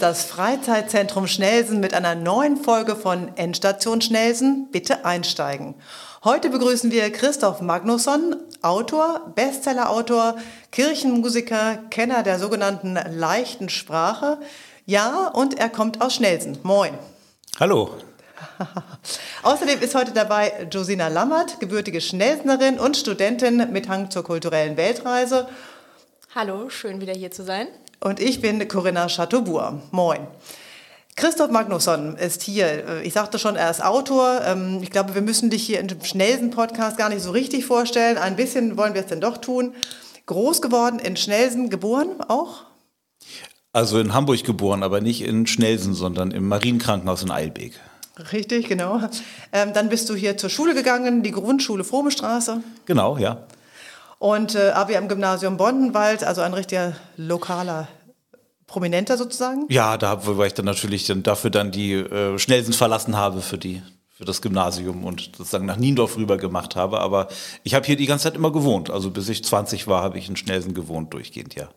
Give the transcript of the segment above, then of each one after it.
ist das Freizeitzentrum Schnelsen mit einer neuen Folge von Endstation Schnelsen. Bitte einsteigen. Heute begrüßen wir Christoph Magnusson, Autor, Bestsellerautor, Kirchenmusiker, Kenner der sogenannten leichten Sprache. Ja, und er kommt aus Schnelsen. Moin. Hallo. Außerdem ist heute dabei Josina Lammert, gebürtige Schnelsenerin und Studentin mit Hang zur kulturellen Weltreise. Hallo, schön wieder hier zu sein. Und ich bin Corinna Chateaubourg. Moin. Christoph Magnusson ist hier. Ich sagte schon, er ist Autor. Ähm, ich glaube, wir müssen dich hier in dem schnellsten Podcast gar nicht so richtig vorstellen. Ein bisschen wollen wir es denn doch tun. Groß geworden in Schnelsen, geboren auch? Also in Hamburg geboren, aber nicht in Schnelsen, sondern im Marienkrankenhaus in Eilbek. Richtig, genau. Ähm, dann bist du hier zur Schule gegangen, die Grundschule Frohmestraße. Genau, ja. Und äh, Abi am Gymnasium Bondenwald, also ein richtiger lokaler Prominenter sozusagen? Ja, da war ich dann natürlich dann dafür dann die äh, Schnellsen verlassen habe für die für das Gymnasium und sozusagen nach Niendorf rüber gemacht habe. Aber ich habe hier die ganze Zeit immer gewohnt. Also bis ich 20 war, habe ich in Schnellsen gewohnt, durchgehend, ja.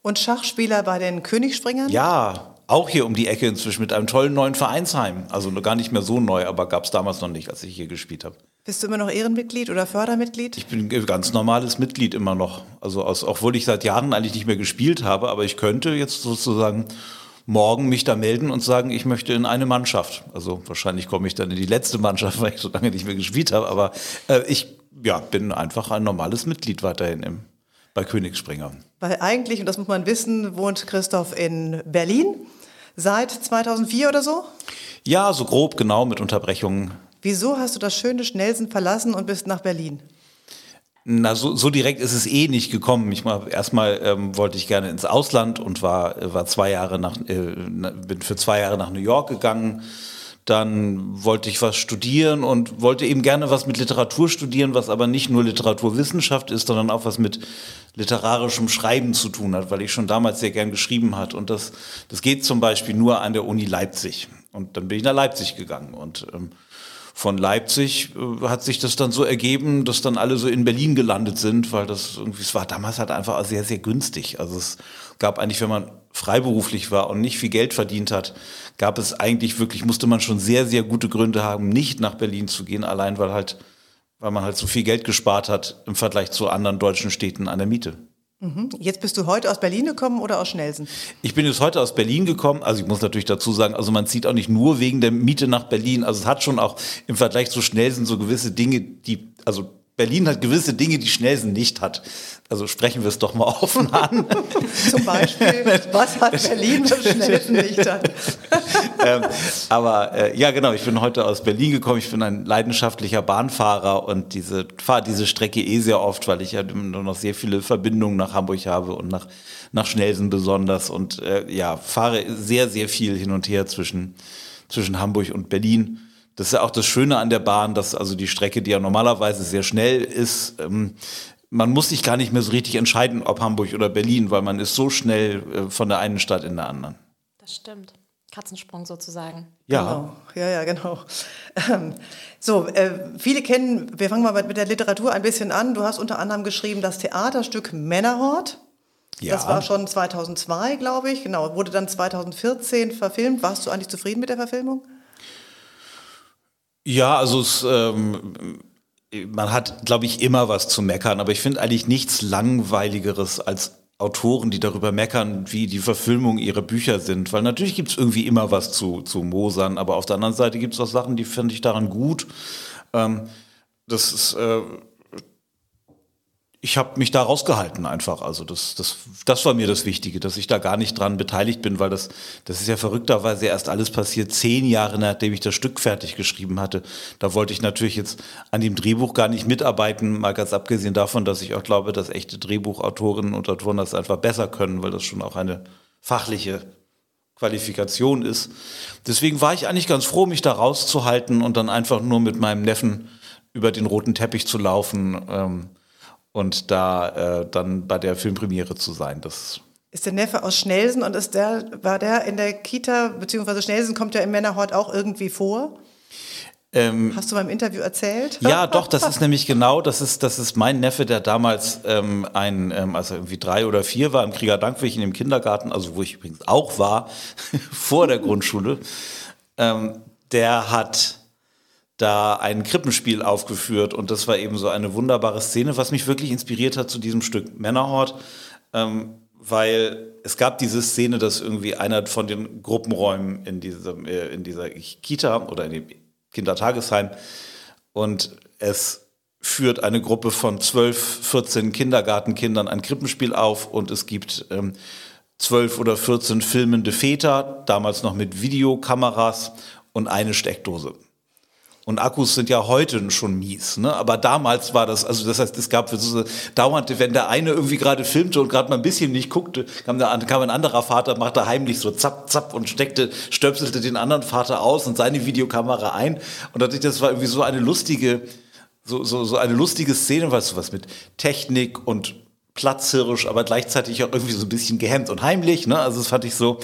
Und Schachspieler bei den Königsspringern? Ja, auch hier um die Ecke inzwischen mit einem tollen neuen Vereinsheim. Also gar nicht mehr so neu, aber gab es damals noch nicht, als ich hier gespielt habe. Bist du immer noch Ehrenmitglied oder Fördermitglied? Ich bin ein ganz normales Mitglied immer noch. Also aus, obwohl ich seit Jahren eigentlich nicht mehr gespielt habe, aber ich könnte jetzt sozusagen morgen mich da melden und sagen, ich möchte in eine Mannschaft. Also wahrscheinlich komme ich dann in die letzte Mannschaft, weil ich so lange nicht mehr gespielt habe. Aber äh, ich ja, bin einfach ein normales Mitglied weiterhin im, bei Königsspringer. Weil eigentlich, und das muss man wissen, wohnt Christoph in Berlin seit 2004 oder so? Ja, so grob, genau, mit Unterbrechungen. Wieso hast du das schöne Schnellsen verlassen und bist nach Berlin? Na, so, so direkt ist es eh nicht gekommen. Ich mal, erstmal ähm, wollte ich gerne ins Ausland und war, war zwei Jahre nach, äh, bin für zwei Jahre nach New York gegangen. Dann wollte ich was studieren und wollte eben gerne was mit Literatur studieren, was aber nicht nur Literaturwissenschaft ist, sondern auch was mit literarischem Schreiben zu tun hat, weil ich schon damals sehr gern geschrieben hat. Und das, das geht zum Beispiel nur an der Uni Leipzig. Und dann bin ich nach Leipzig gegangen und ähm, von Leipzig äh, hat sich das dann so ergeben, dass dann alle so in Berlin gelandet sind, weil das irgendwie, es war damals halt einfach sehr, sehr günstig. Also es gab eigentlich, wenn man freiberuflich war und nicht viel Geld verdient hat, gab es eigentlich wirklich, musste man schon sehr, sehr gute Gründe haben, nicht nach Berlin zu gehen, allein weil halt, weil man halt so viel Geld gespart hat im Vergleich zu anderen deutschen Städten an der Miete. Mhm. Jetzt bist du heute aus Berlin gekommen oder aus Schnelsen? Ich bin jetzt heute aus Berlin gekommen. Also ich muss natürlich dazu sagen, also man zieht auch nicht nur wegen der Miete nach Berlin. Also es hat schon auch im Vergleich zu Schnelsen so gewisse Dinge, die, also Berlin hat gewisse Dinge, die Schnelsen nicht hat. Also sprechen wir es doch mal offen an. Zum Beispiel, was hat Berlin, was Schnelsen nicht hat? ähm, aber äh, ja, genau, ich bin heute aus Berlin gekommen. Ich bin ein leidenschaftlicher Bahnfahrer und diese fahre diese Strecke eh sehr oft, weil ich ja nur noch sehr viele Verbindungen nach Hamburg habe und nach, nach Schnelsen besonders. Und äh, ja, fahre sehr, sehr viel hin und her zwischen, zwischen Hamburg und Berlin. Das ist ja auch das Schöne an der Bahn, dass also die Strecke, die ja normalerweise sehr schnell ist, ähm, man muss sich gar nicht mehr so richtig entscheiden, ob Hamburg oder Berlin, weil man ist so schnell äh, von der einen Stadt in der anderen. Das stimmt. Katzensprung sozusagen. Ja. Genau. Ja, ja, genau. Ähm, so, äh, viele kennen, wir fangen mal mit der Literatur ein bisschen an. Du hast unter anderem geschrieben das Theaterstück Männerhort. Ja. Das war schon 2002, glaube ich. Genau, wurde dann 2014 verfilmt. Warst du eigentlich zufrieden mit der Verfilmung? Ja, also es, ähm, man hat, glaube ich, immer was zu meckern, aber ich finde eigentlich nichts Langweiligeres als Autoren, die darüber meckern, wie die Verfilmung ihrer Bücher sind. Weil natürlich gibt es irgendwie immer was zu, zu Mosern, aber auf der anderen Seite gibt es auch Sachen, die finde ich daran gut. Ähm, das ist, äh, ich habe mich da rausgehalten einfach. Also das, das, das war mir das Wichtige, dass ich da gar nicht dran beteiligt bin, weil das, das ist ja verrückterweise erst alles passiert, zehn Jahre nachdem ich das Stück fertig geschrieben hatte. Da wollte ich natürlich jetzt an dem Drehbuch gar nicht mitarbeiten, mal ganz abgesehen davon, dass ich auch glaube, dass echte Drehbuchautorinnen und Autoren das einfach besser können, weil das schon auch eine fachliche Qualifikation ist. Deswegen war ich eigentlich ganz froh, mich da rauszuhalten und dann einfach nur mit meinem Neffen über den roten Teppich zu laufen. Ähm, und da äh, dann bei der Filmpremiere zu sein. Das ist der Neffe aus Schnelsen und ist der, war der in der Kita, beziehungsweise Schnelsen kommt ja im Männerhort auch irgendwie vor? Ähm, Hast du beim Interview erzählt? Ja, doch, das ist nämlich genau, das ist, das ist mein Neffe, der damals ähm, ein, ähm, also irgendwie drei oder vier war im Krieger Dankweg in dem Kindergarten, also wo ich übrigens auch war, vor der Grundschule. Ähm, der hat da ein Krippenspiel aufgeführt und das war eben so eine wunderbare Szene, was mich wirklich inspiriert hat zu diesem Stück Männerhort, ähm, weil es gab diese Szene, dass irgendwie einer von den Gruppenräumen in, diesem, äh, in dieser Kita oder in dem Kindertagesheim. Und es führt eine Gruppe von 12, 14 Kindergartenkindern ein Krippenspiel auf und es gibt ähm, 12 oder 14 filmende Väter, damals noch mit Videokameras und eine Steckdose. Und Akkus sind ja heute schon mies, ne? aber damals war das, also das heißt, es gab so dauernd, wenn der eine irgendwie gerade filmte und gerade mal ein bisschen nicht guckte, kam, der, kam ein anderer Vater, machte heimlich so zapp, zapp und steckte, stöpselte den anderen Vater aus und seine Videokamera ein. Und das war irgendwie so eine lustige, so, so, so eine lustige Szene, weißt du, was mit Technik und platzhirsch, aber gleichzeitig auch irgendwie so ein bisschen gehemmt und heimlich. Ne? Also das fand ich so,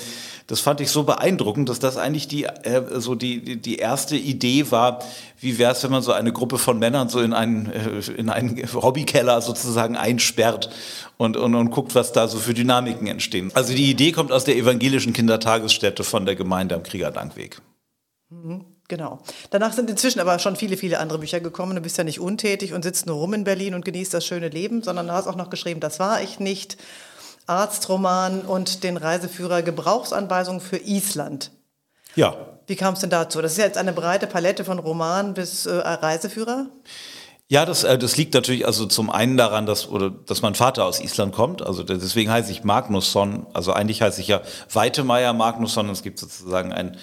das fand ich so beeindruckend, dass das eigentlich die, äh, so die, die erste Idee war, wie wäre es, wenn man so eine Gruppe von Männern so in einen, äh, in einen Hobbykeller sozusagen einsperrt und, und, und guckt, was da so für Dynamiken entstehen. Also die Idee kommt aus der evangelischen Kindertagesstätte von der Gemeinde am Kriegerdankweg. Mhm. Genau. Danach sind inzwischen aber schon viele, viele andere Bücher gekommen. Du bist ja nicht untätig und sitzt nur rum in Berlin und genießt das schöne Leben, sondern du hast auch noch geschrieben, das war ich nicht. Arztroman und den Reiseführer Gebrauchsanweisungen für Island. Ja. Wie kam es denn dazu? Das ist ja jetzt eine breite Palette von Roman bis äh, Reiseführer. Ja, das, äh, das liegt natürlich also zum einen daran, dass, oder, dass mein Vater aus Island kommt. Also deswegen heiße ich Magnusson. Also eigentlich heiße ich ja Weitemeier Magnusson. Es gibt sozusagen ein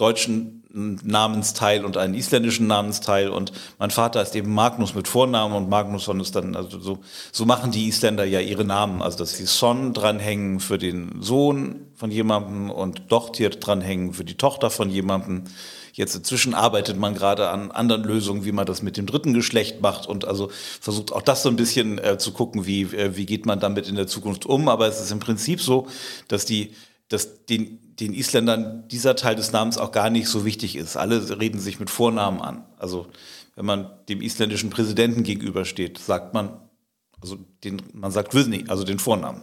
deutschen Namensteil und einen isländischen Namensteil und mein Vater ist eben Magnus mit Vornamen und Magnusson ist dann, also so, so machen die Isländer ja ihre Namen, also dass sie Son dranhängen für den Sohn von jemandem und Dochtir dranhängen für die Tochter von jemandem. Jetzt inzwischen arbeitet man gerade an anderen Lösungen, wie man das mit dem dritten Geschlecht macht und also versucht auch das so ein bisschen äh, zu gucken, wie, äh, wie geht man damit in der Zukunft um. Aber es ist im Prinzip so, dass die, dass den den Isländern dieser Teil des Namens auch gar nicht so wichtig ist. Alle reden sich mit Vornamen an. Also wenn man dem isländischen Präsidenten gegenübersteht, sagt man, also den, man sagt Wisni, also den Vornamen.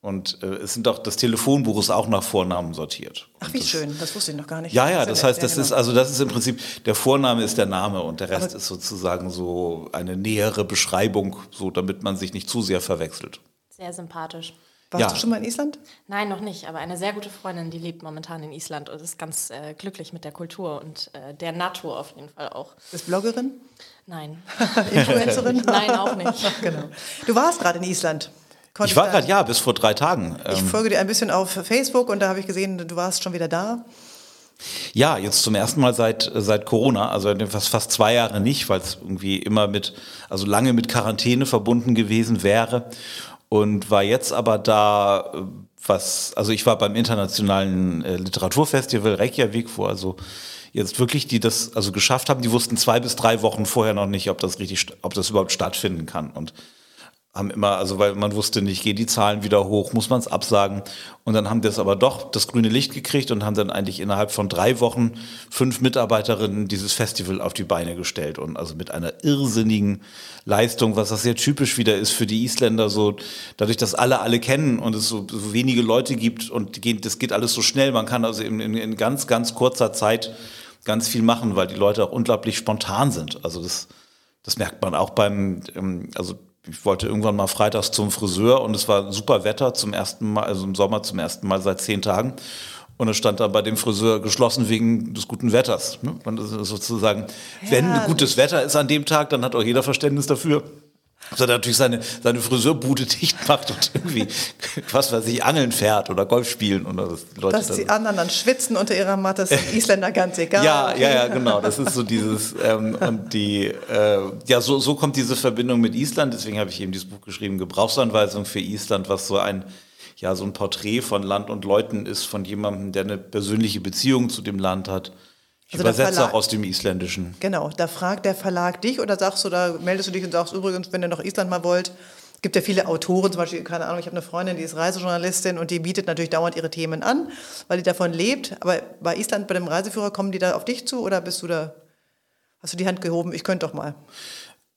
Und äh, es sind auch, das Telefonbuch ist auch nach Vornamen sortiert. Ach, wie das, schön, das wusste ich noch gar nicht. Ja, ja, das heißt, das ist, also das ist im Prinzip, der Vorname ist der Name und der Rest Aber ist sozusagen so eine nähere Beschreibung, so damit man sich nicht zu sehr verwechselt. Sehr sympathisch. Warst ja. du schon mal in Island? Nein, noch nicht. Aber eine sehr gute Freundin, die lebt momentan in Island und ist ganz äh, glücklich mit der Kultur und äh, der Natur auf jeden Fall auch. Ist Bloggerin? Nein. Influencerin? Nein, auch nicht. genau. Du warst gerade in Island. Konntest ich war gerade, ja, bis vor drei Tagen. Ich ähm, folge dir ein bisschen auf Facebook und da habe ich gesehen, du warst schon wieder da. Ja, jetzt zum ersten Mal seit, seit Corona, also fast, fast zwei Jahre nicht, weil es irgendwie immer mit, also lange mit Quarantäne verbunden gewesen wäre und war jetzt aber da, was, also ich war beim internationalen äh, Literaturfestival Reykjavik, wo also jetzt wirklich die das also geschafft haben, die wussten zwei bis drei Wochen vorher noch nicht, ob das richtig, ob das überhaupt stattfinden kann. Und haben immer, also weil man wusste nicht, gehen die Zahlen wieder hoch, muss man es absagen. Und dann haben das aber doch das grüne Licht gekriegt und haben dann eigentlich innerhalb von drei Wochen fünf Mitarbeiterinnen dieses Festival auf die Beine gestellt. Und also mit einer irrsinnigen Leistung, was das sehr typisch wieder ist für die Isländer, so dadurch, dass alle alle kennen und es so, so wenige Leute gibt und das geht alles so schnell. Man kann also in, in, in ganz, ganz kurzer Zeit ganz viel machen, weil die Leute auch unglaublich spontan sind. Also das, das merkt man auch beim, ähm, also ich wollte irgendwann mal freitags zum Friseur und es war super Wetter zum ersten Mal, also im Sommer zum ersten Mal seit zehn Tagen. Und es stand dann bei dem Friseur geschlossen wegen des guten Wetters. Ne? sozusagen, ja. wenn gutes Wetter ist an dem Tag, dann hat auch jeder Verständnis dafür dass er natürlich seine, seine Friseurbude dicht macht und irgendwie, was weiß ich, Angeln fährt oder Golf spielen. Oder das Leute Dass die anderen dann schwitzen unter ihrer Matte, ist den Isländer ganz egal. Ja, ja, ja, genau. Das ist so dieses, ähm, und die, äh, ja, so, so kommt diese Verbindung mit Island. Deswegen habe ich eben dieses Buch geschrieben, Gebrauchsanweisung für Island, was so ein, ja, so ein Porträt von Land und Leuten ist, von jemandem, der eine persönliche Beziehung zu dem Land hat ich also übersetze Verlag, auch aus dem Isländischen. Genau, da fragt der Verlag dich oder sagst du, da meldest du dich und sagst übrigens, wenn ihr noch Island mal wollt, gibt ja viele Autoren, zum Beispiel, keine Ahnung, ich habe eine Freundin, die ist Reisejournalistin und die bietet natürlich dauernd ihre Themen an, weil die davon lebt. Aber bei Island, bei dem Reiseführer, kommen die da auf dich zu oder bist du da Hast du die Hand gehoben? Ich könnte doch mal.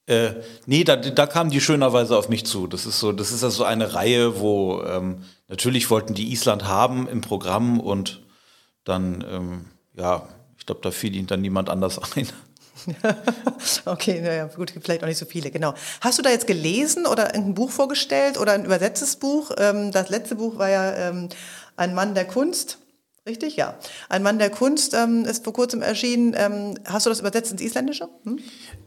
Äh, nee, da, da kamen die schönerweise auf mich zu. Das ist so, das ist also eine Reihe, wo ähm, natürlich wollten die Island haben im Programm und dann, ähm, ja, glaube, da fiel ihnen dann niemand anders ein. okay, naja, gut, vielleicht auch nicht so viele, genau. Hast du da jetzt gelesen oder ein Buch vorgestellt oder ein übersetztes Buch? Ähm, das letzte Buch war ja ähm, Ein Mann der Kunst. Richtig, ja. Ein Mann der Kunst ähm, ist vor kurzem erschienen. Ähm, hast du das übersetzt ins Isländische? Hm?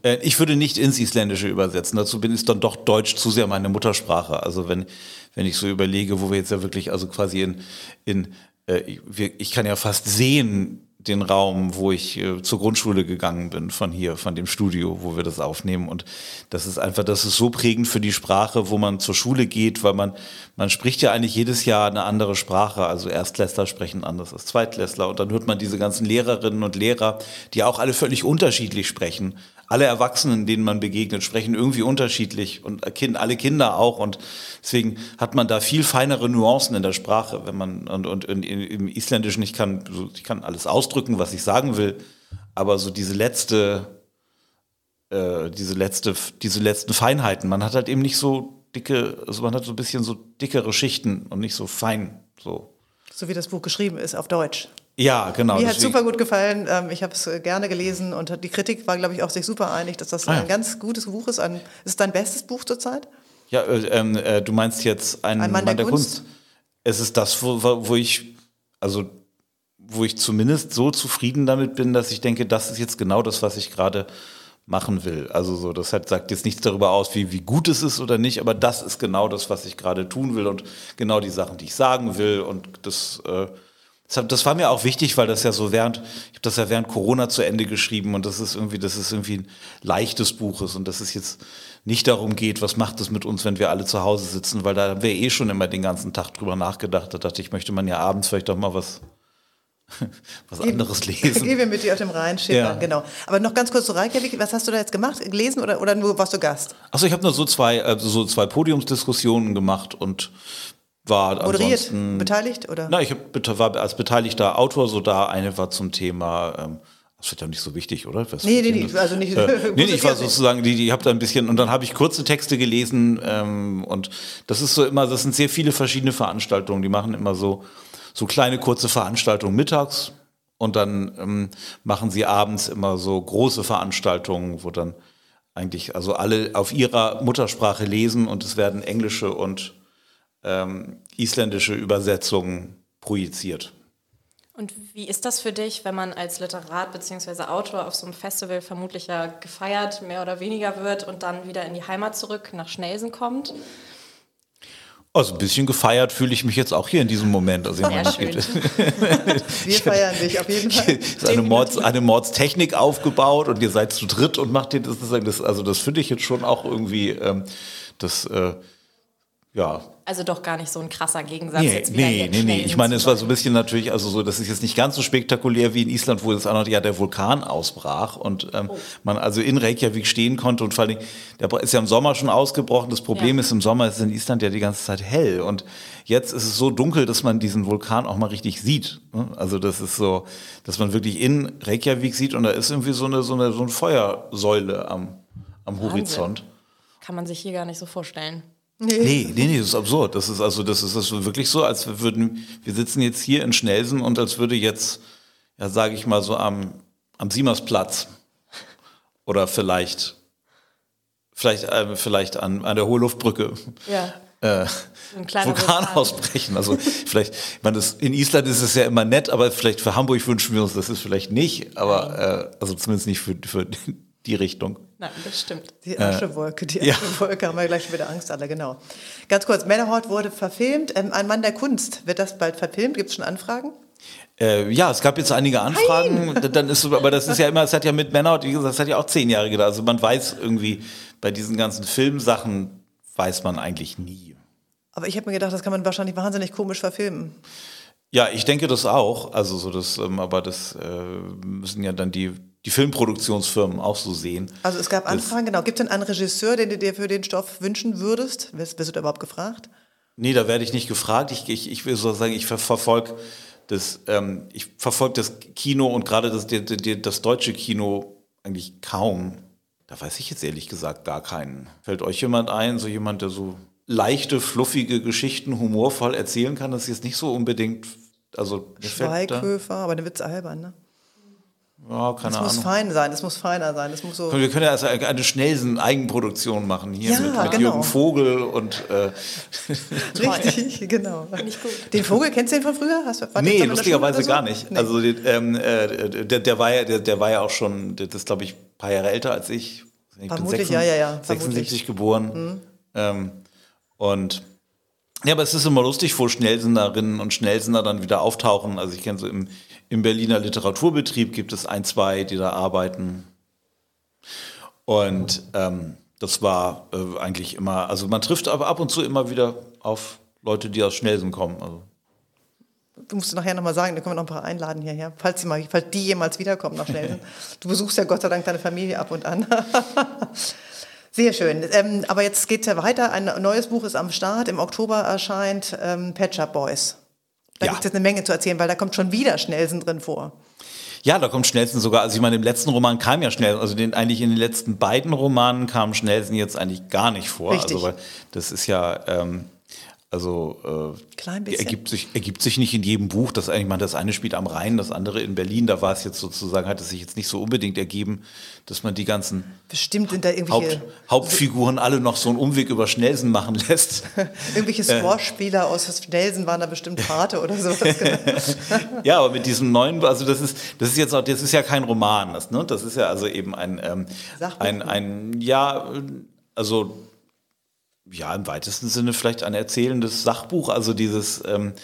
Äh, ich würde nicht ins Isländische übersetzen. Dazu bin ich dann doch Deutsch zu sehr meine Muttersprache. Also wenn, wenn ich so überlege, wo wir jetzt ja wirklich, also quasi in, in äh, ich kann ja fast sehen, den Raum, wo ich äh, zur Grundschule gegangen bin, von hier, von dem Studio, wo wir das aufnehmen. Und das ist einfach, das ist so prägend für die Sprache, wo man zur Schule geht, weil man, man spricht ja eigentlich jedes Jahr eine andere Sprache. Also Erstklässler sprechen anders als Zweitklässler. Und dann hört man diese ganzen Lehrerinnen und Lehrer, die auch alle völlig unterschiedlich sprechen alle Erwachsenen, denen man begegnet, sprechen irgendwie unterschiedlich und alle Kinder auch. Und deswegen hat man da viel feinere Nuancen in der Sprache, wenn man und, und, und im Isländischen ich kann ich kann alles ausdrücken, was ich sagen will, aber so diese letzte äh, diese letzte diese letzten Feinheiten, man hat halt eben nicht so dicke, also man hat so ein bisschen so dickere Schichten und nicht so fein so. So wie das Buch geschrieben ist auf Deutsch. Ja, genau. Mir hat super gut gefallen. Ähm, ich habe es äh, gerne gelesen und die Kritik war, glaube ich, auch sich super einig, dass das ah, ja. ein ganz gutes Buch ist. Ein, ist es dein bestes Buch zurzeit? Ja, äh, ähm, äh, du meinst jetzt ein, ein Mann, Mann, der, der Kunst? Kunst? Es ist das, wo, wo ich, also wo ich zumindest so zufrieden damit bin, dass ich denke, das ist jetzt genau das, was ich gerade machen will. Also so, das hat, sagt jetzt nichts darüber aus, wie, wie gut es ist oder nicht, aber das ist genau das, was ich gerade tun will und genau die Sachen, die ich sagen will und das äh, das war mir auch wichtig, weil das ja so während, ich habe das ja während Corona zu Ende geschrieben und das ist irgendwie, das ist irgendwie ein leichtes Buch ist und dass es jetzt nicht darum geht, was macht es mit uns, wenn wir alle zu Hause sitzen, weil da haben wir eh schon immer den ganzen Tag drüber nachgedacht. Da dachte ich, möchte man ja abends vielleicht doch mal was, was anderes lesen. Gehen wir mit dir auf dem Rhein ja. genau. Aber noch ganz kurz zu Reykjavik, was hast du da jetzt gemacht, gelesen oder, oder nur warst du Gast? Achso, ich habe nur so zwei, also so zwei Podiumsdiskussionen gemacht und war Moderiert, beteiligt oder? Na, ich hab, war als beteiligter Autor so da. Eine war zum Thema, ähm, das wird ja nicht so wichtig, oder? Was nee, nee, nee, also nicht. Äh, nee, nee, ich war sozusagen, die, die habe da ein bisschen, und dann habe ich kurze Texte gelesen ähm, und das ist so immer, das sind sehr viele verschiedene Veranstaltungen, die machen immer so, so kleine kurze Veranstaltungen mittags und dann ähm, machen sie abends immer so große Veranstaltungen, wo dann eigentlich also alle auf ihrer Muttersprache lesen und es werden englische und ähm, isländische Übersetzungen projiziert. Und wie ist das für dich, wenn man als Literat bzw. Autor auf so einem Festival vermutlich ja gefeiert, mehr oder weniger wird und dann wieder in die Heimat zurück nach Schnelsen kommt? Also ein bisschen gefeiert fühle ich mich jetzt auch hier in diesem Moment. Also ich meine, schön. Wir feiern dich auf jeden Fall. Es ist eine, Mords, eine Mordstechnik aufgebaut und ihr seid zu dritt und macht ihr das. das also das finde ich jetzt schon auch irgendwie ähm, das. Äh, ja. Also doch gar nicht so ein krasser Gegensatz. Nee, jetzt nee, nee, nee. Ich meine, es war so ein bisschen natürlich, also so, das ist jetzt nicht ganz so spektakulär wie in Island, wo es auch noch ja der Vulkan ausbrach und ähm, oh. man also in Reykjavik stehen konnte und vor allem, der ist ja im Sommer schon ausgebrochen. Das Problem ja. ist, im Sommer ist es in Island ja die ganze Zeit hell und jetzt ist es so dunkel, dass man diesen Vulkan auch mal richtig sieht. Ne? Also das ist so, dass man wirklich in Reykjavik sieht und da ist irgendwie so eine, so eine, so eine Feuersäule am, am Horizont. Kann man sich hier gar nicht so vorstellen. Nee. nee, nee, nee, das ist absurd. Das ist also, das ist, das ist wirklich so, als würden, wir sitzen jetzt hier in Schnelsen und als würde jetzt, ja, sage ich mal so am, am Siemersplatz oder vielleicht, vielleicht, äh, vielleicht an, an der Hoheluftbrücke. Ja. Äh, Vulkan, Vulkan ausbrechen. Also vielleicht, ich meine, das, in Island ist es ja immer nett, aber vielleicht für Hamburg wünschen wir uns das ist vielleicht nicht, aber äh, also zumindest nicht für, für die Richtung. Nein, das stimmt. Die Aschewolke, die Aschewolke ja. haben wir gleich schon wieder Angst alle, genau. Ganz kurz, Männerhort wurde verfilmt. Ähm, ein Mann der Kunst, wird das bald verfilmt? Gibt es schon Anfragen? Äh, ja, es gab jetzt einige Anfragen. Nein. Dann ist, aber das ist ja immer, es hat ja mit Männerhort, wie gesagt, das hat ja auch zehn Jahre gedauert. Also man weiß irgendwie, bei diesen ganzen Filmsachen weiß man eigentlich nie. Aber ich habe mir gedacht, das kann man wahrscheinlich wahnsinnig komisch verfilmen. Ja, ich denke das auch. Also so das, ähm, aber das äh, müssen ja dann die die Filmproduktionsfirmen auch so sehen. Also es gab Anfragen, genau. Gibt es denn einen Regisseur, den du dir für den Stoff wünschen würdest? Wirst, wirst du da überhaupt gefragt? Nee, da werde ich nicht gefragt. Ich, ich, ich will so sagen, ich ver verfolge das, ähm, ich verfolge das Kino und gerade das, das, das deutsche Kino eigentlich kaum. Da weiß ich jetzt ehrlich gesagt gar keinen. Fällt euch jemand ein, so jemand, der so leichte, fluffige Geschichten humorvoll erzählen kann? Das ist jetzt nicht so unbedingt. Also Schweighöfer, aber der Witz albern, ne? Ja, keine es Ahnung. muss fein sein, es muss feiner sein. Es muss so wir können ja also eine schnellsten Eigenproduktion machen hier Ja, mit, mit genau. Jürgen Vogel und äh, richtig, genau. Den Vogel, kennst du den von früher? Hast war nee, lustigerweise gar nicht. Nee. Also ähm, äh, der, der, war ja, der, der war ja auch schon, das ist glaube ich ein paar Jahre älter als ich. Ich bin Vermutlich, ja, ja, ja, 76 geboren. Ähm, und ja, aber es ist immer lustig, wo Schnellsenderinnen und Schnellsender dann wieder auftauchen. Also ich kenne so im, im Berliner Literaturbetrieb gibt es ein, zwei, die da arbeiten. Und ähm, das war äh, eigentlich immer, also man trifft aber ab und zu immer wieder auf Leute, die aus Schnellsen kommen. Also Du musst nachher nochmal sagen, da können wir noch ein paar einladen hierher, falls die, mal, falls die jemals wiederkommen nach Schnellsen. du besuchst ja Gott sei Dank deine Familie ab und an. Sehr schön. Ähm, aber jetzt geht es ja weiter. Ein neues Buch ist am Start. Im Oktober erscheint ähm, Pet Shop Boys. Da Ja. gibt es eine Menge zu erzählen, weil da kommt schon wieder Schnellsen drin vor. Ja, da kommt Schnellsen sogar, also ich meine, im letzten Roman kam ja schnell, also den, eigentlich in den letzten beiden Romanen kam Schnellsen jetzt eigentlich gar nicht vor. Richtig. Also, weil das ist ja, ähm, also äh, ergibt sich, ergibt sich nicht in jedem Buch. Das eigentlich, man, das eine spielt am Rhein, das andere in Berlin. Da war es jetzt sozusagen, hat es sich jetzt nicht so unbedingt ergeben, dass man die ganzen Bestimmt sind da Haupt, Hauptfiguren alle noch so einen Umweg über Schnellsen machen lässt. irgendwelche Äh. Squash-Spieler aus Schnellsen waren da bestimmt Pate oder so. Ja, aber mit diesem neuen, also das ist, das ist jetzt auch, das ist ja kein Roman, das, ne? Das ist ja also eben ein, ähm, ein, ein, ja, äh, also ja, im weitesten Sinne vielleicht ein erzählendes Sachbuch, also dieses, ähm,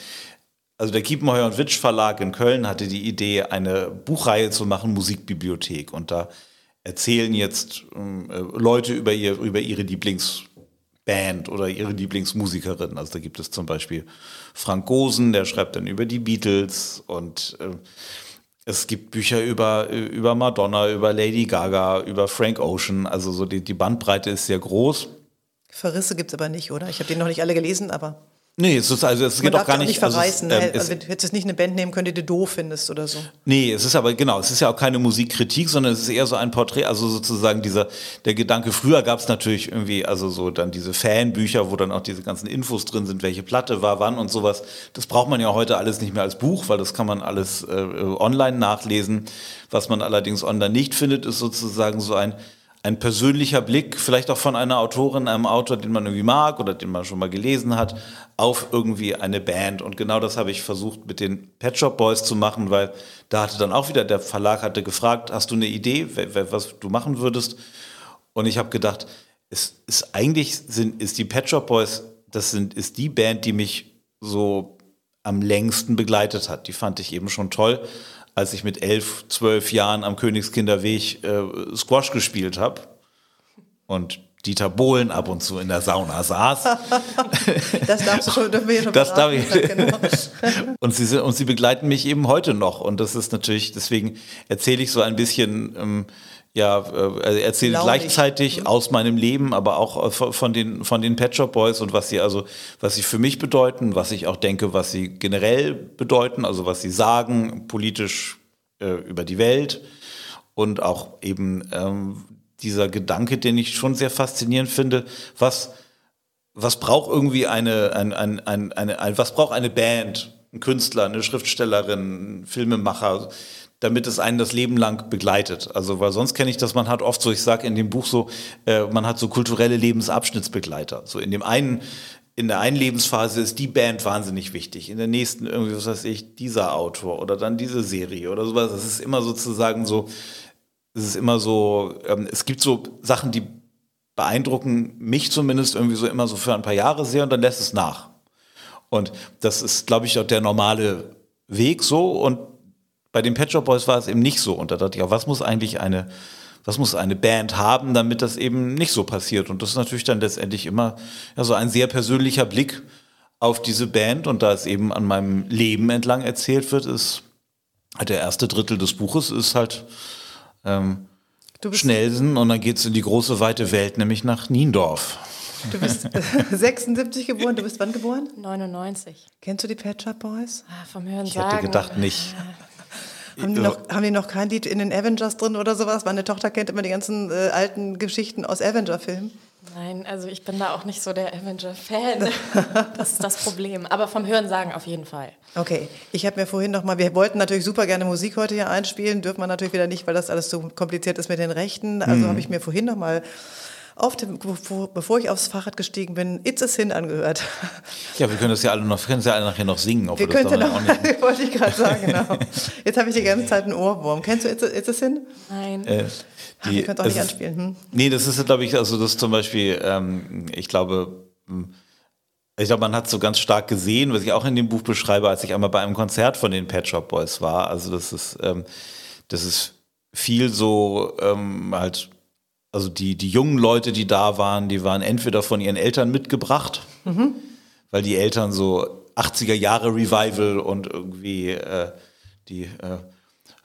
also der Kiepenheuer und Witsch Verlag in Köln hatte die Idee, eine Buchreihe zu machen, Musikbibliothek. Und da erzählen jetzt ähm, äh, Leute über, ihr, über ihre Lieblingsband oder ihre Lieblingsmusikerin. Also da gibt es zum Beispiel Frank Gosen, der schreibt dann über die Beatles und äh, es gibt Bücher über, über Madonna, über Lady Gaga, über Frank Ocean. Also so die, die Bandbreite ist sehr groß. Verrisse gibt es aber nicht, oder? Ich habe die noch nicht alle gelesen, aber Nee, es ist also es man geht auch gar nicht. nicht verreißen. also es, ähm, also, es, du hättest nicht eine Band nehmen können, die du doof findest oder so. Nee, es ist aber genau, es ist ja auch keine Musikkritik, sondern es ist eher so ein Porträt, also sozusagen dieser der Gedanke. Früher gab es natürlich irgendwie also so dann diese Fanbücher, wo dann auch diese ganzen Infos drin sind, welche Platte war wann und sowas. Das braucht man ja heute alles nicht mehr als Buch, weil das kann man alles äh, online nachlesen. Was man allerdings online nicht findet, ist sozusagen so ein ein persönlicher Blick, vielleicht auch von einer Autorin, einem Autor, den man irgendwie mag oder den man schon mal gelesen hat, auf irgendwie eine Band. Und genau das habe ich versucht mit den Pet Shop Boys zu machen, weil da hatte dann auch wieder, der Verlag hatte gefragt, hast du eine Idee, was du machen würdest? Und ich habe gedacht, es ist eigentlich sind, ist die Pet Shop Boys, das sind, ist die Band, die mich so am längsten begleitet hat. Die fand ich eben schon toll, als ich mit elf, zwölf Jahren am Königskinderweg äh, Squash gespielt habe und Dieter Bohlen ab und zu in der Sauna saß. Das darfst du schon, dürfen wir schon Das darf ich. Genau. Und sie, sind- und sie begleiten mich eben heute noch. Und das ist natürlich, deswegen erzähle ich so ein bisschen, ähm, ja, äh, erzähle Launig. gleichzeitig aus meinem Leben, aber auch äh, von von den, von den Pet Shop Boys und was sie also, was sie für mich bedeuten, was ich auch denke, was sie generell bedeuten, also was sie sagen, politisch äh, über die Welt. Und auch eben ähm, dieser Gedanke, den ich schon sehr faszinierend finde, was was braucht irgendwie eine, ein, ein, ein, eine, ein, was braucht eine Band, ein Künstler, eine Schriftstellerin, ein Filmemacher, damit es einen das Leben lang begleitet. Also, weil sonst kenne ich das, man hat oft so, ich sage in dem Buch so, äh, man hat so kulturelle Lebensabschnittsbegleiter. So in dem einen, in der einen Lebensphase ist die Band wahnsinnig wichtig, in der nächsten irgendwie, was weiß ich, dieser Autor oder dann diese Serie oder sowas. Das ist immer sozusagen so, es ist immer so, ähm, es gibt so Sachen, die beeindrucken mich zumindest irgendwie so immer so für ein paar Jahre sehr und dann lässt es nach. Und das ist, glaube ich, auch der normale Weg so. Und bei den Pet Shop Boys war es eben nicht so. Und da dachte ich auch, was muss eigentlich eine, was muss eine Band haben, damit das eben nicht so passiert? Und das ist natürlich dann letztendlich immer ja, so ein sehr persönlicher Blick auf diese Band. Und da es eben an meinem Leben entlang erzählt wird, ist der erste Drittel des Buches ist halt ähm, Du bist, Schnellsen und dann geht's in die große weite Welt, nämlich nach Niendorf. du bist 76 geboren, du bist wann geboren? 99. Kennst du die Pet Shop Boys? Ah, vom Hören Ich sagen. hätte gedacht nicht. Haben die, noch, haben die noch kein Lied in den Avengers drin oder sowas? Meine Tochter kennt immer die ganzen äh, alten Geschichten aus Avenger-Filmen. Nein, also ich bin da auch nicht so der Avenger-Fan. das ist das Problem. Aber vom Hören sagen auf jeden Fall. Okay, ich habe mir vorhin noch mal, wir wollten natürlich super gerne Musik heute hier einspielen, dürfen wir natürlich wieder nicht, weil das alles so kompliziert ist mit den Rechten. Also mhm. habe ich mir vorhin noch mal auf dem, bevor ich aufs Fahrrad gestiegen bin, It's a Sin angehört. Ja, wir können das ja alle noch, können das ja alle nachher noch singen. Wir, wir können noch, auch nicht. wollte ich gerade sagen, genau. Jetzt habe ich die ganze Zeit einen Ohrwurm. Kennst du It's a, It's a Sin? Nein. Äh, die, Ach, ihr könnt auch nicht ist, anspielen. Hm? Nee, das ist, glaube ich, also das zum Beispiel, ähm, ich glaube, hm, ich glaube, man hat so ganz stark gesehen, was ich auch in dem Buch beschreibe, als ich einmal bei einem Konzert von den Pet Shop Boys war. Also das ist, ähm, das ist viel so ähm, halt also die, die jungen Leute, die da waren, die waren entweder von ihren Eltern mitgebracht, mhm. weil die Eltern so 80er Jahre Revival und irgendwie äh, die äh,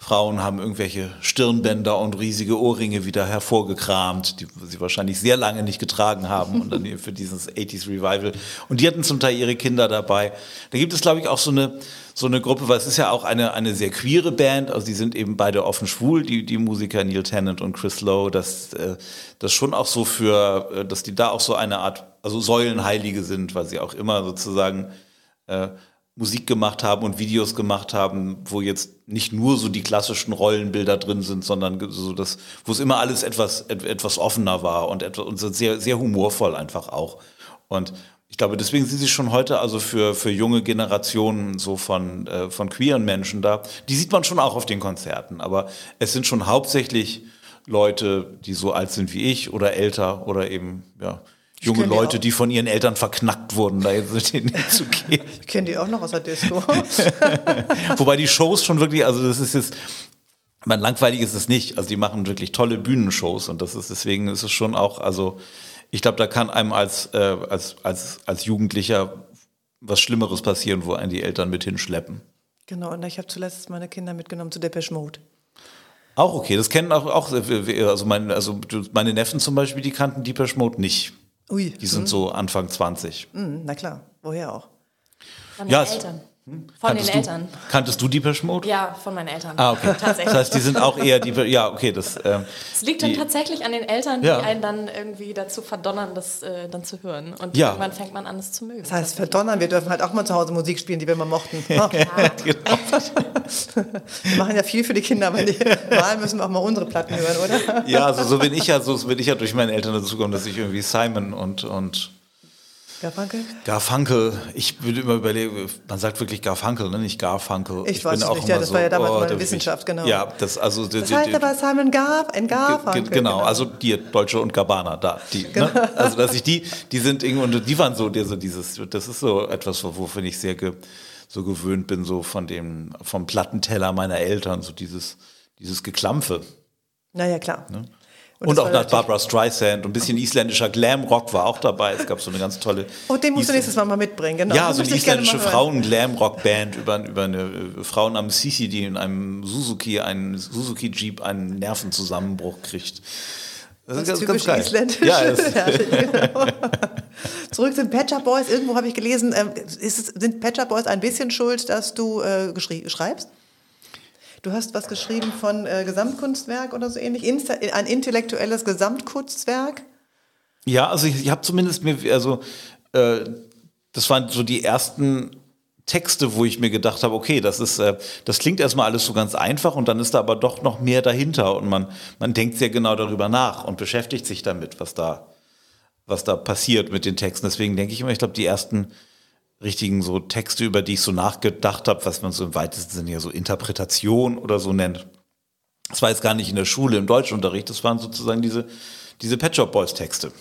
Frauen haben irgendwelche Stirnbänder und riesige Ohrringe wieder hervorgekramt, die sie wahrscheinlich sehr lange nicht getragen haben und dann für dieses 80s Revival. Und die hatten zum Teil ihre Kinder dabei. Da gibt es, glaube ich, auch so eine, so eine Gruppe, weil es ist ja auch eine, eine sehr queere Band, also die sind eben beide offen schwul, die, die Musiker Neil Tennant und Chris Lowe, dass äh, das schon auch so für, äh, dass die da auch so eine Art, also Säulenheilige sind, weil sie auch immer sozusagen äh, Musik gemacht haben und Videos gemacht haben, wo jetzt nicht nur so die klassischen Rollenbilder drin sind, sondern so das, wo es immer alles etwas, etwas offener war und, etwas, und sehr, sehr humorvoll einfach auch. Und ich glaube, deswegen sind sie schon heute also für, für junge Generationen so von, äh, von queeren Menschen da. Die sieht man schon auch auf den Konzerten, aber es sind schon hauptsächlich Leute, die so alt sind wie ich oder älter oder eben, ja, junge Leute, die von ihren Eltern verknackt wurden, da jetzt nicht zu gehen. Ich kenne die auch noch aus der Disco. Wobei die Shows schon wirklich, also das ist jetzt, man langweilig ist es nicht. Also die machen wirklich tolle Bühnenshows und das ist deswegen ist es schon auch, also ich glaube, da kann einem als, äh, als, als, als Jugendlicher was Schlimmeres passieren, wo einen die Eltern mit hinschleppen. Genau, und ich habe zuletzt meine Kinder mitgenommen zu Depeche Mode. Auch okay, das kennen auch, auch also, mein, also meine Neffen zum Beispiel, die kannten Depeche Mode nicht. Ui. Die sind mhm. so Anfang 20. Mhm, na klar, woher auch? Von ja, den Eltern. Hm? Von kanntest den Eltern. Du, kanntest du Deepesh Mode? Ja, von meinen Eltern. Ah, okay. Tatsächlich. Das heißt, die sind auch eher die, ja, okay, das. Ähm, es liegt dann tatsächlich an den Eltern, die ja. einen dann irgendwie dazu verdonnern, das äh, dann zu hören. Und ja. irgendwann fängt man an, es zu mögen. Das heißt, verdonnern, wir dürfen halt auch mal zu Hause Musik spielen, die wir mal mochten. Oh. Ja. genau. wir machen ja viel für die Kinder, aber die, mal müssen wir auch mal unsere Platten hören, oder? ja, also so bin ich ja, so bin ich ja durch meine Eltern dazu gekommen, dass ich irgendwie Simon und, und Garfunkel? Garfunkel. Ich würde immer überlegen, man sagt wirklich Garfunkel, ne? nicht Garfunkel. Ich, ich weiß bin auch nicht, ja, das so, war ja damals oh, meine Wissenschaft, genau. Ja, das also. Das die, heißt die, aber Simon Gar, ein Garfunkel. Genau, genau, also die Deutsche und Gabbana, da. Die, ne? genau. ne? Also dass ich die, die sind irgendwie, die waren so, so dieses, das ist so etwas, wovon ich sehr ge, so gewöhnt bin, so von dem, vom Plattenteller meiner Eltern, so dieses, dieses Geklampfe. Naja, klar. Ne? Und, und auch nach Barbara Streisand und ein bisschen isländischer Glamrock war auch dabei. Es gab so eine ganz tolle. Oh, den musst du nächstes Mal mal mitbringen, genau. Ja, so eine isländische Frauen-Glamrock-Band über, über eine äh, Frau namens Sisi, die in einem Suzuki, einen Suzuki-Jeep einen Nervenzusammenbruch kriegt. Das, das ist ganz, ganz isländisch. Ja, genau. Zurück zu den Patcher Boys. Irgendwo habe ich gelesen, äh, ist, sind Patcher Boys ein bisschen schuld, dass du äh, schreibst? Du hast was geschrieben von äh, Gesamtkunstwerk oder so ähnlich, Insta ein intellektuelles Gesamtkunstwerk. Ja, also ich, ich habe zumindest mir, also äh, das waren so die ersten Texte, wo ich mir gedacht habe, okay, das ist, äh, das klingt erstmal alles so ganz einfach und dann ist da aber doch noch mehr dahinter und man, man denkt sehr genau darüber nach und beschäftigt sich damit, was da, was da passiert mit den Texten. Deswegen denke ich immer, ich glaube, die ersten richtigen so Texte, über die ich so nachgedacht habe, was man so im weitesten Sinne ja so Interpretation oder so nennt. Das war jetzt gar nicht in der Schule im Deutschunterricht, das waren sozusagen diese, diese Pet Shop Boys Texte.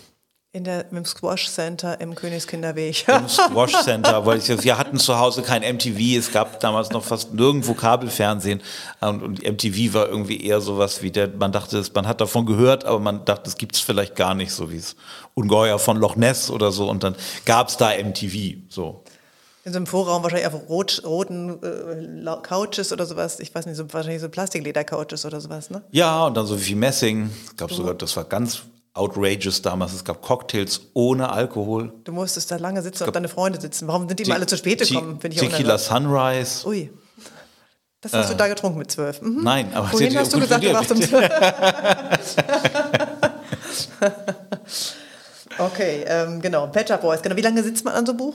In der, im Squash Center im Königskinderweg. Im Squash Center, weil ich, wir hatten zu Hause kein MTV, es gab damals noch fast nirgendwo Kabelfernsehen und, und MTV war irgendwie eher sowas wie der, man dachte, man hat davon gehört, aber man dachte, es gibt es vielleicht gar nicht, so wie es Ungeheuer von Loch Ness oder so und dann gab es da MTV, so. In so einem Vorraum wahrscheinlich auf rot, roten äh, Couches oder sowas. Ich weiß nicht, so, wahrscheinlich so Plastikleder-Couches oder sowas, ne? Ja, und dann so wie Messing. Es gab sogar, das war ganz outrageous damals. Es gab Cocktails ohne Alkohol. Du musstest da lange sitzen und deine Freunde sitzen. Warum sind die immer alle zu spät gekommen? Tequila Sunrise. Ui. Das hast du da getrunken mit zwölf. Mhm. Nein, aber hat hast du gesagt, du warst um zwölf. okay, ähm, genau. Pet Shop Boys. Genau. Wie lange sitzt man an so einem Buch?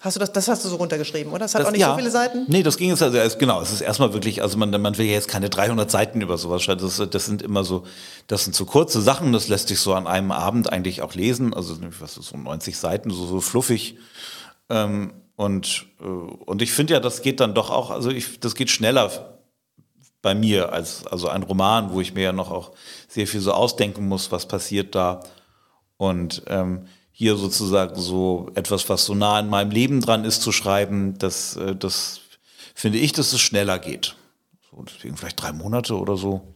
Hast du das, das hast du so runtergeschrieben, oder? Das hat auch nicht ja. so viele Seiten? Nee, das ging jetzt also erst, genau, es ist erstmal wirklich, also man, man will ja jetzt keine 300 Seiten über sowas schreiben, das, das sind immer so, das sind so kurze Sachen, das lässt sich so an einem Abend eigentlich auch lesen, also was ist so 90 Seiten, so, so fluffig. Ähm, und, äh, und ich finde ja, das geht dann doch auch, also ich, das geht schneller bei mir als also ein Roman, wo ich mir ja noch auch sehr viel so ausdenken muss, was passiert da. Und ähm, hier sozusagen so etwas, was so nah in meinem Leben dran ist, zu schreiben, das, äh, das finde ich, dass es schneller geht. So, deswegen vielleicht drei Monate oder so.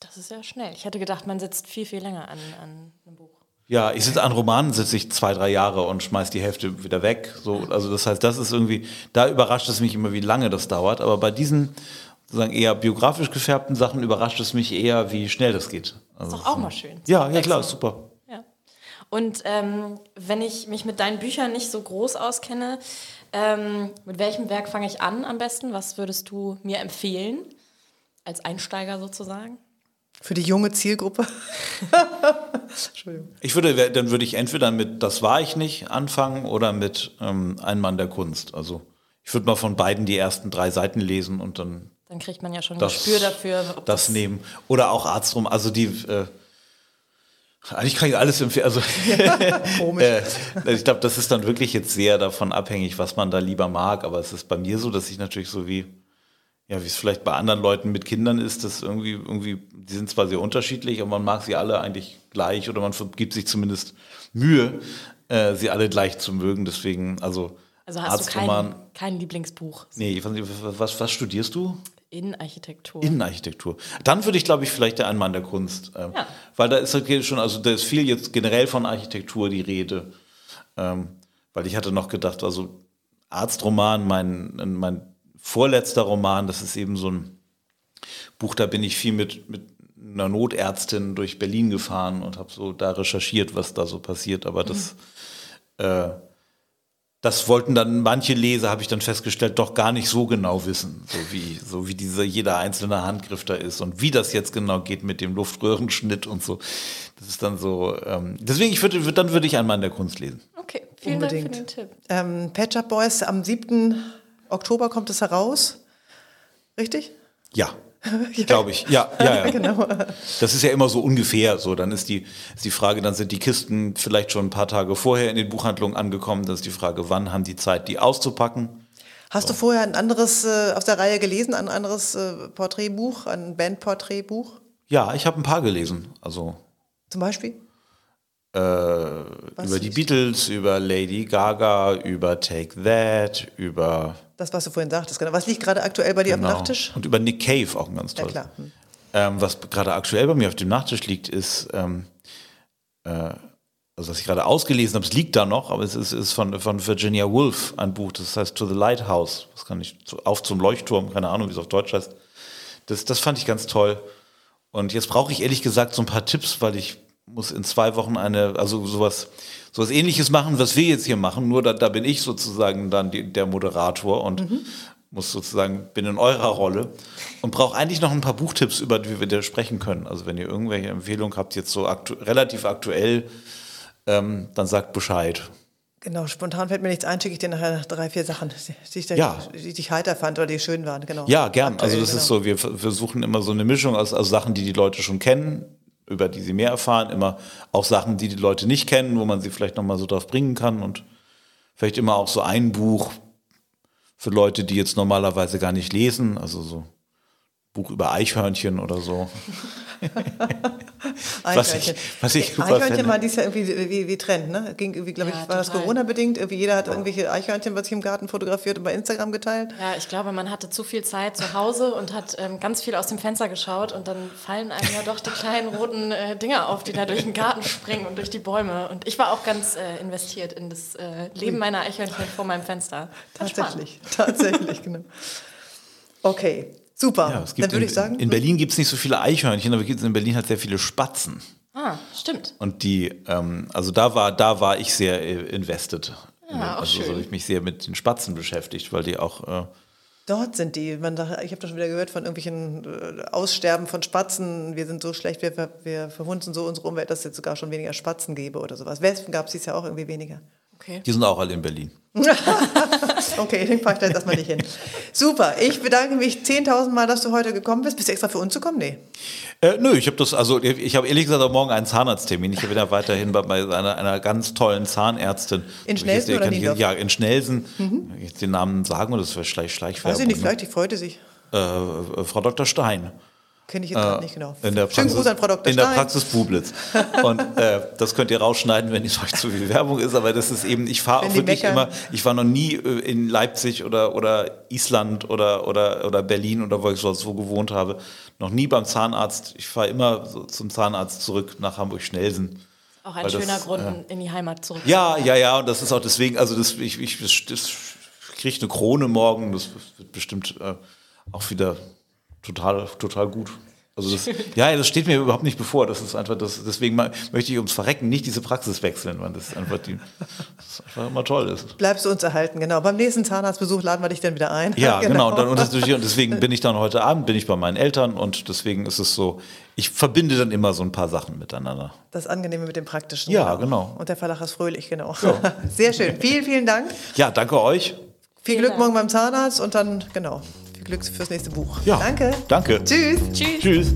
Das ist ja schnell. Ich hätte gedacht, man sitzt viel, viel länger an, an einem Buch. Ja, ich sitze an Romanen, sitze ich zwei, drei Jahre und schmeiß die Hälfte wieder weg. So, also das heißt, das ist irgendwie, da überrascht es mich immer, wie lange das dauert. Aber bei diesen sozusagen eher biografisch gefärbten Sachen überrascht es mich eher, wie schnell das geht. Also, Ist doch auch mal schön. ja, ja klar, super. Und ähm, wenn ich mich mit deinen Büchern nicht so groß auskenne, ähm, mit welchem Werk fange ich an am besten? Was würdest du mir empfehlen? Als Einsteiger sozusagen? Für die junge Zielgruppe? Entschuldigung. Ich würde, dann würde ich entweder mit Das war ich nicht anfangen oder mit ähm, Ein Mann der Kunst. Also ich würde mal von beiden die ersten drei Seiten lesen und dann Dann kriegt man ja schon ein das, Gespür dafür. Ob das nehmen. Oder auch Arztrum. Also die, äh, eigentlich kann ich alles empfehlen. Also Komisch. äh, ich glaube, das ist dann wirklich jetzt sehr davon abhängig, was man da lieber mag. Aber es ist bei mir so, dass ich natürlich so wie, ja, wie es vielleicht bei anderen Leuten mit Kindern ist, dass irgendwie, irgendwie, die sind zwar sehr unterschiedlich, aber man mag sie alle eigentlich gleich oder man gibt sich zumindest Mühe, äh, sie alle gleich zu mögen. Deswegen, also, also hast du Arztroman. kein, kein Lieblingsbuch Nee, ich weiß nicht, was, was studierst du? In Architektur? Innenarchitektur. Dann würde ich, glaube ich, vielleicht der Einmann der Kunst. Ähm, Ja. Weil da ist halt schon, also da ist viel jetzt generell von Architektur die Rede. Ähm, weil ich hatte noch gedacht, also Arztroman, mein, mein vorletzter Roman, das ist eben so ein Buch, da bin ich viel mit, mit einer Notärztin durch Berlin gefahren und habe so da recherchiert, was da so passiert. Aber das, äh, das wollten dann manche Leser, habe ich dann festgestellt, doch gar nicht so genau wissen, so wie, so wie dieser jeder einzelne Handgriff da ist und wie das jetzt genau geht mit dem Luftröhrenschnitt und so. Das ist dann so. Ähm, deswegen, ich würde, dann würde ich einen Mann der Kunst lesen. Okay, vielen Dank Unbedingt. für den Tipp. Ähm, Pet Shop Boys, am 7. Oktober kommt es heraus. Richtig? Ja, glaube ich. Ja, ja, ja. Genau. Das ist ja immer so ungefähr so. Dann ist die, ist die Frage, dann sind die Kisten vielleicht schon ein paar Tage vorher in den Buchhandlungen angekommen. Dann ist die Frage, wann haben die Zeit, die auszupacken? Hast du vorher ein anderes äh, aus der Reihe gelesen, ein anderes äh, Porträtbuch, ein Bandporträtbuch Ja, ich habe ein paar gelesen. Also zum Beispiel? äh, über die Beatles, über Lady Gaga, über Take That, über Das, was du vorhin sagtest. Genau. Was liegt gerade aktuell bei dir auf genau, dem Nachttisch? und über Nick Cave auch ein ganz Ja, toll. klar. Hm. Ähm, was gerade aktuell bei mir auf dem Nachttisch liegt, ist, ähm, äh, also was ich gerade ausgelesen habe, es liegt da noch, aber es ist, ist von, von Virginia Woolf ein Buch, das heißt To the Lighthouse, was kann ich, zu- auf zum Leuchtturm, keine Ahnung, wie es auf Deutsch heißt. Das, das fand ich ganz toll. Und jetzt brauche ich ehrlich gesagt so ein paar Tipps, weil ich muss in zwei Wochen eine, also sowas, sowas ähnliches machen, was wir jetzt hier machen, nur da, da bin ich sozusagen dann die, der Moderator und muss sozusagen, bin in eurer Rolle und brauche eigentlich noch ein paar Buchtipps, über die wir da sprechen können. Also wenn ihr irgendwelche Empfehlungen habt, jetzt so aktu relativ aktuell, ähm, dann sagt Bescheid. Genau, spontan fällt mir nichts ein, schicke ich dir nachher drei, vier Sachen, die ich, Ja. die ich heiter fand oder die schön waren. Genau. Ja, gern. Aktuell, also das genau. ist so, wir versuchen immer so eine Mischung aus, aus Sachen, die die Leute schon kennen, über die sie mehr erfahren, immer auch Sachen, die die Leute nicht kennen, wo man sie vielleicht nochmal so drauf bringen kann und vielleicht immer auch so ein Buch für Leute, die jetzt normalerweise gar nicht lesen, also so Buch über Eichhörnchen oder so. was ich- Eichhörnchen. was ich super Eichhörnchen finde. war dies Jahr irgendwie wie, wie Trend, ne? Ging irgendwie, glaube Ja, ich, war das total. Corona-bedingt. Irgendwie jeder hat irgendwelche Eichhörnchen bei sich im Garten fotografiert und bei Instagram geteilt. Ja, ich glaube, man hatte zu viel Zeit zu Hause und hat ähm, ganz viel aus dem Fenster geschaut und dann fallen einem ja doch die kleinen roten äh, Dinger auf, die da durch den Garten springen und durch die Bäume. Und ich war auch ganz äh, investiert in das äh, Leben meiner Eichhörnchen vor meinem Fenster. War spannend. Tatsächlich, tatsächlich, genau. Okay, super. Ja, es gibt Dann würde in, ich sagen, in Berlin gibt es nicht so viele Eichhörnchen, aber gibt es in Berlin halt sehr viele Spatzen. Ah, stimmt. Und die, ähm, also da war, da war ich sehr äh, invested. Ja, auch also so schön. habe ich mich sehr mit den Spatzen beschäftigt, weil die auch, äh, Dort sind die. Man, dachte- ich habe doch schon wieder gehört von irgendwelchen äh, Aussterben von Spatzen. Wir sind so schlecht, wir, wir verhunzen so unsere Umwelt, dass es jetzt sogar schon weniger Spatzen gäbe oder sowas. Wespen gab es dies Jahr auch irgendwie weniger. Okay. Die sind auch alle in Berlin. Okay, den fahre ich da jetzt erstmal nicht hin. Super, ich bedanke mich 10.000 Mal, dass du heute gekommen bist. Bist du extra für uns gekommen? Nee. Äh, nö, ich habe das, also ich habe ehrlich gesagt auch morgen einen Zahnarzttermin. Ich bin ja weiterhin bei, bei einer, einer ganz tollen Zahnärztin. In Schnelsen Ich- oder ich-? Ja, in Schnelsen. Kann ich Jetzt den Namen sagen oder das wäre Schleich, Schleichwerbung. Weiß ich nicht, ne? vielleicht, die freute sich. äh, äh, Frau Dr. Stein. Kenne ich jetzt gerade nicht genau. In der Schönen Praxis, Gruß an Frau Dr. In Stein. der Praxis Bublitz. Und äh, das könnt ihr rausschneiden, wenn es euch zu viel Werbung ist. Aber das ist eben, ich fahre auch wirklich meckern. immer, ich war noch nie äh, in Leipzig oder, oder Island oder, oder, oder Berlin oder wo ich sonst wo gewohnt habe. Noch nie beim Zahnarzt. Ich fahre immer so zum Zahnarzt zurück nach Hamburg-Schnelsen. Auch ein Weil das, schöner Grund, äh, in die Heimat zurück. Ja, ja, ja, und das ist auch deswegen, also das, ich, ich das, das kriege eine Krone morgen, das wird bestimmt äh, auch wieder total, total gut. Also das, ja, das steht mir überhaupt nicht bevor. Das ist einfach das, deswegen möchte ich ums Verrecken nicht diese Praxis wechseln, weil das einfach die, das einfach immer toll ist. Bleibst du uns erhalten, genau. Beim nächsten Zahnarztbesuch laden wir dich dann wieder ein. Ja, genau. Und, dann, und, und deswegen bin ich dann heute Abend bin ich bei meinen Eltern und deswegen ist es so, ich verbinde dann immer so ein paar Sachen miteinander. Das Angenehme mit dem Praktischen. Ja, genau. Und der Verlag ist fröhlich, genau. Sehr schön. Vielen, vielen Dank. Ja, danke euch. Viel Vielen Glück Dank. morgen beim Zahnarzt und dann, genau, Glück fürs nächste Buch. Ja, Danke. Danke. Tschüss. Tschüss. Tschüss.